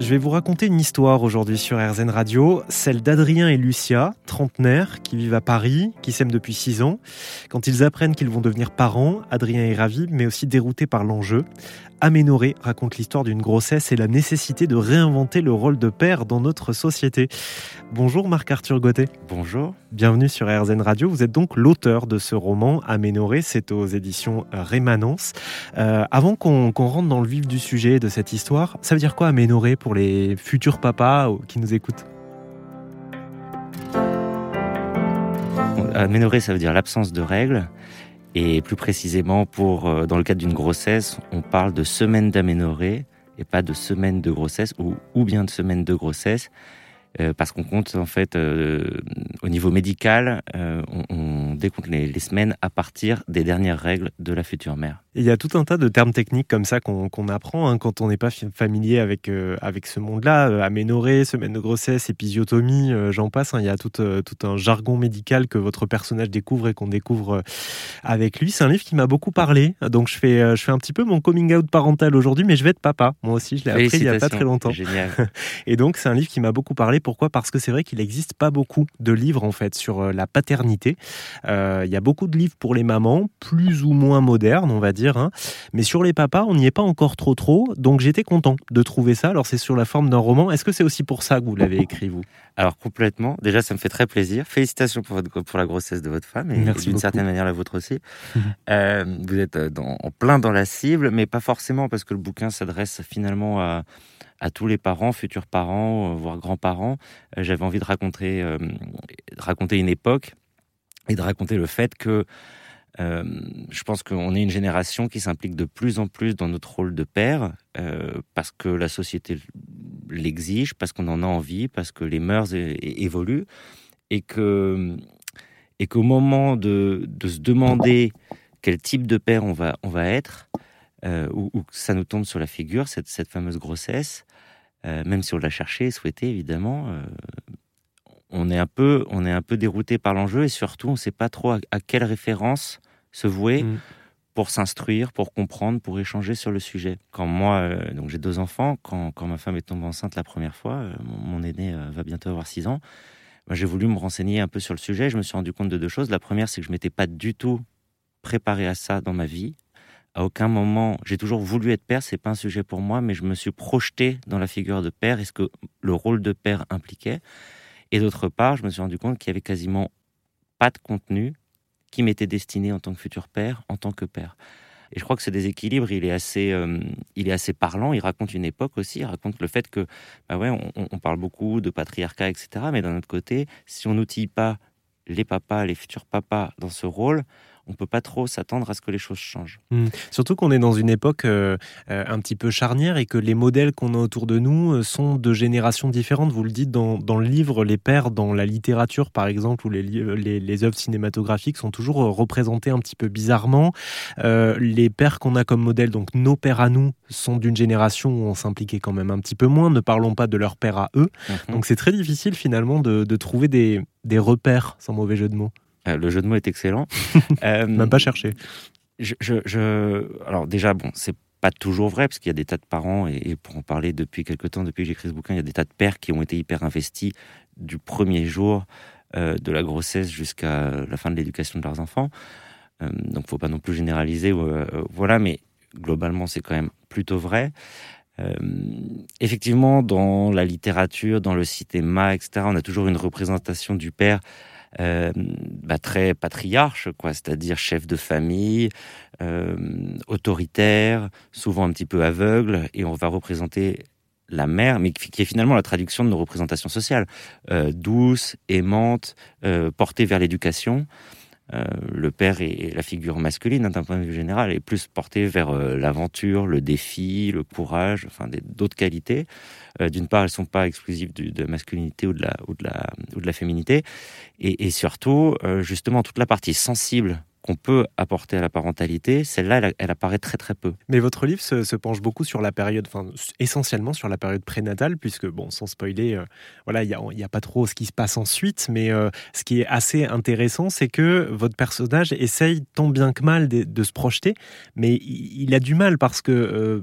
Je vais vous raconter une histoire aujourd'hui sur RZN Radio, celle d'Adrien et Lucia, trentenaires, qui vivent à Paris, qui s'aiment depuis 6 ans. Quand ils apprennent qu'ils vont devenir parents, Adrien est ravi, mais aussi dérouté par l'enjeu. Aménoré raconte l'histoire d'une grossesse et la nécessité de réinventer le rôle de père dans notre société. Bonjour Marc-Arthur Gauthier. Bonjour. Bienvenue sur RZN Radio. Vous êtes donc l'auteur de ce roman Aménoré, c'est aux éditions Rémanence. Euh, avant qu'on rentre dans le vif du sujet de cette histoire, ça veut dire quoi Aménoré pour les futurs papas qui nous écoutent? Aménoré, ça veut dire l'absence de règles. Et plus précisément, pour, euh, dans le cadre d'une grossesse, on parle de semaine d'aménorrhée et pas de semaine de grossesse ou, ou bien de semaine de grossesse. Euh, parce qu'on compte en fait euh, au niveau médical, euh, on, on, décompte les, les, semaines à partir des dernières règles de la future mère. Il y a tout un tas de termes techniques comme ça qu'on qu apprend hein, quand on n'est pas familier avec, euh, avec ce monde-là. Euh, aménorrhée, semaine de grossesse, épisiotomie, euh, j'en passe. Hein, il y a tout, tout, un jargon médical que votre personnage découvre et qu'on découvre avec lui. C'est un livre qui m'a beaucoup parlé. Donc je fais, je fais un petit peu mon coming out parental aujourd'hui, mais je vais être papa. Moi aussi, je l'ai appris il n'y a pas très longtemps. Génial. et donc c'est un livre qui m'a beaucoup parlé pourquoi? Parce que c'est vrai qu'il n'existe pas beaucoup de livres en fait sur la paternité. Il y a beaucoup de livres pour les mamans, plus ou moins modernes, on va dire. Hein. Mais sur les papas, on n'y est pas encore trop trop. Donc j'étais content de trouver ça. Alors c'est sur la forme d'un roman. Est-ce que c'est aussi pour ça que vous l'avez écrit, vous? Alors complètement. Déjà, ça me fait très plaisir. Félicitations pour, votre, pour la grossesse de votre femme et d'une certaine manière la vôtre aussi. Mmh. Euh, vous êtes dans, en plein dans la cible, mais pas forcément parce que le bouquin s'adresse finalement à à tous les parents, futurs parents, euh, voire grands-parents. Euh, j'avais envie de raconter, euh, de raconter une époque et de raconter le fait que euh, je pense qu'on est une génération qui s'implique de plus en plus dans notre rôle de père, euh, parce que la société l'exige, parce qu'on en a envie, parce que les mœurs évoluent, et que et qu'au moment de, de, se demander quel type de père on va on va être, euh, ou, ou, ça nous tombe sur la figure cette, cette fameuse grossesse, euh, même si on l'a cherché, souhaité évidemment, euh, on est un peu, peu dérouté par l'enjeu et surtout on ne sait pas trop à, quelle référence se vouer mmh. pour s'instruire, pour comprendre, pour échanger sur le sujet. Quand moi, euh, donc j'ai deux enfants, quand, quand, ma femme est tombée enceinte la première fois, euh, mon, mon, aîné euh, va bientôt avoir six ans, ben, j'ai voulu me renseigner un peu sur le sujet. Je me suis rendu compte de deux choses. La première, c'est que je m'étais pas du tout préparé à ça dans ma vie. À aucun moment, j'ai toujours voulu être père, c'est pas un sujet pour moi, mais je me suis projeté dans la figure de père et ce que le rôle de père impliquait. Et d'autre part, je me suis rendu compte qu'il y avait quasiment pas de contenu qui m'était destiné en tant que futur père, en tant que père. Et je crois que ce déséquilibre, il est assez, euh, il est assez parlant. Il raconte une époque aussi. Il raconte le fait que, bah ouais, on, on parle beaucoup de patriarcat, etc. Mais d'un autre côté, si on n'outille pas les papas, les futurs papas dans ce rôle, on peut pas trop s'attendre à ce que les choses changent. Mmh. Surtout qu'on est dans une époque euh, un petit peu charnière et que les modèles qu'on a autour de nous euh, sont de générations différentes. Vous le dites dans, dans, le livre, les pères dans la littérature, par exemple, ou les, les, les œuvres cinématographiques sont toujours représentés un petit peu bizarrement. Euh, les pères qu'on a comme modèle, donc nos pères à nous, sont d'une génération où on s'impliquait quand même un petit peu moins. Ne parlons pas de leurs pères à eux. Mmh. Donc c'est très difficile finalement de, de trouver des, des repères, sans mauvais jeu de mots. Euh, le jeu de mots est excellent. euh, Même pas cherché. Je, je, je... Alors déjà, bon, c'est pas toujours vrai, parce qu'il y a des tas de parents, et, et pour en parler depuis quelques temps, depuis que j'écris ce bouquin, il y a des tas de pères qui ont été hyper investis du premier jour euh, de la grossesse jusqu'à la fin de l'éducation de leurs enfants. Euh, donc, faut pas non plus généraliser, euh, voilà, mais globalement, c'est quand même plutôt vrai. Effectivement, dans la littérature, dans le cinéma, etc., on a toujours une représentation du père euh, bah, très patriarche, quoi, c'est-à-dire chef de famille, euh, autoritaire, souvent un petit peu aveugle, et on va représenter la mère, mais qui est finalement la traduction de nos représentations sociales, euh, douce, aimante, euh, portée vers l'éducation. Euh, le père est la figure masculine hein, d'un point de vue général est plus porté vers euh, l'aventure, le défi, le courage, enfin d'autres qualités. Euh, D'une part, elles sont pas exclusives de la masculinité ou de la ou de la ou de la féminité, et, et surtout justement toute la partie sensible qu'on peut apporter à la parentalité, celle-là, elle, apparaît très très peu. Mais votre livre se, penche beaucoup sur la période, enfin essentiellement sur la période prénatale, puisque, bon, sans spoiler, euh, voilà, il n'y a, a, pas trop ce qui se passe ensuite, mais euh, ce qui est assez intéressant, c'est que votre personnage essaye tant bien que mal de, se projeter, mais il, a du mal parce que, euh,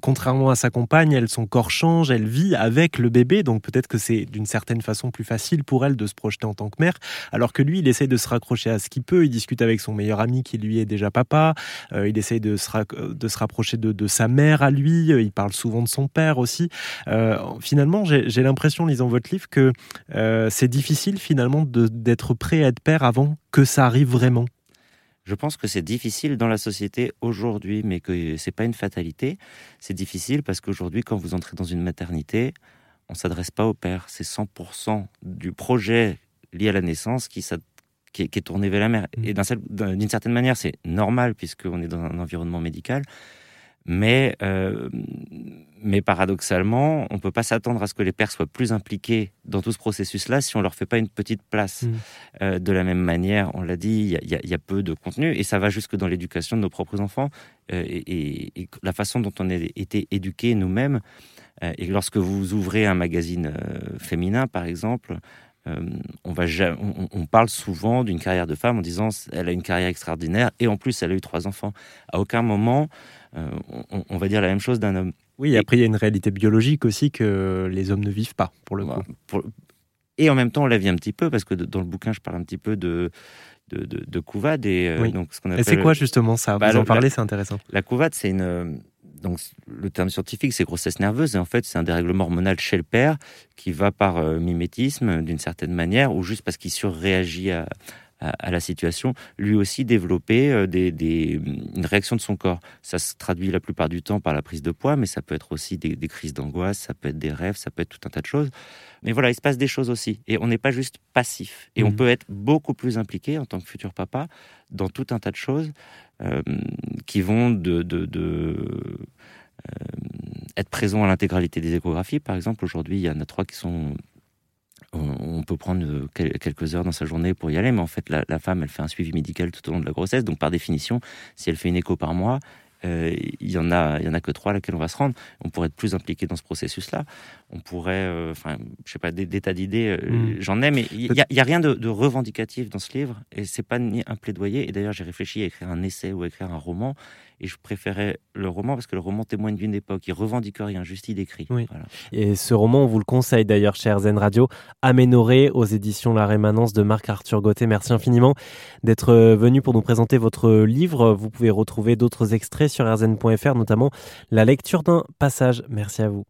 contrairement à sa compagne, elle, son corps change, elle vit avec le bébé, donc peut-être que c'est d'une certaine façon plus facile pour elle de se projeter en tant que mère, alors que lui, il essaye de se raccrocher à ce qu'il peut, il discute avec son meilleur ami qui lui est déjà papa. Euh, il essaye de se, rapprocher de, sa mère à lui. Euh, il parle souvent de son père aussi. Euh, finalement, j'ai l'impression, lisant votre livre, que c'est difficile finalement d'être prêt à être père avant que ça arrive vraiment. Je pense que c'est difficile dans la société aujourd'hui, mais que c'est pas une fatalité. C'est difficile parce qu'aujourd'hui, quand vous entrez dans une maternité, on s'adresse pas au père. C'est 100% du projet lié à la naissance qui, qui est, tourné vers la mère. Mm. Et d'une certaine manière, c'est normal puisqu'on est dans un environnement médical. Mais, euh, mais paradoxalement, on ne peut pas s'attendre à ce que les pères soient plus impliqués dans tout ce processus-là si on ne leur fait pas une petite place. Mm. Euh, de la même manière, on l'a dit, il y, a peu de contenu et ça va jusque dans l'éducation de nos propres enfants euh, et, la façon dont on a été éduqués nous-mêmes. et lorsque vous ouvrez un magazine féminin, par exemple, on, va, on, parle souvent d'une carrière de femme en disant elle a une carrière extraordinaire et en plus elle a eu trois enfants. À aucun moment euh, on, va dire la même chose d'un homme. Oui, après il y a une réalité biologique aussi que les hommes ne vivent pas pour le coup. Et en même temps on la vit un petit peu parce que dans le bouquin je parle un petit peu de de, de, couvade et euh, donc ce qu'on appelle. Et c'est quoi justement ça? Bah, Vous en parlez, c'est intéressant. La couvade, c'est une donc le terme scientifique, c'est grossesse nerveuse, et en fait, c'est un dérèglement hormonal chez le père qui va par euh, mimétisme, d'une certaine manière, ou juste parce qu'il surréagit à, à, la situation, lui aussi développer euh, des, une réaction de son corps. Ça se traduit la plupart du temps par la prise de poids, mais ça peut être aussi des, crises d'angoisse, ça peut être des rêves, ça peut être tout un tas de choses. Mais voilà, il se passe des choses aussi. Et on n'est pas juste passif. Et on mmh. peut être beaucoup plus impliqué en tant que futur papa dans tout un tas de choses euh, qui vont de, de, de euh, être présent à l'intégralité des échographies. Par exemple, aujourd'hui, il y en a trois qui sont on peut prendre euh, quelques heures dans sa journée pour y aller, mais en fait, la, femme, elle fait un suivi médical tout au long de la grossesse. Donc, par définition, si elle fait une écho par mois, il y en a, il y en a que trois à laquelle on va se rendre. On pourrait être plus impliqué dans ce processus-là. On pourrait, euh, enfin, je sais pas, des, tas d'idées, mm. j'en ai, mais il n'y a, rien de, de, revendicatif dans ce livre, et c'est pas ni un plaidoyer. Et d'ailleurs, j'ai réfléchi à écrire un essai ou à écrire un roman, et je préférais le roman parce que le roman témoigne d'une époque. Il revendique rien, juste il décrit. Et ce roman, on vous le conseille d'ailleurs, cher Zen Radio, Aménoré aux éditions La Rémanence de Marc-Arthur Gauthier. Merci infiniment d'être venu pour nous présenter votre livre. Vous pouvez retrouver d'autres extraits sur rzn.fr, notamment la lecture d'un passage. Merci à vous.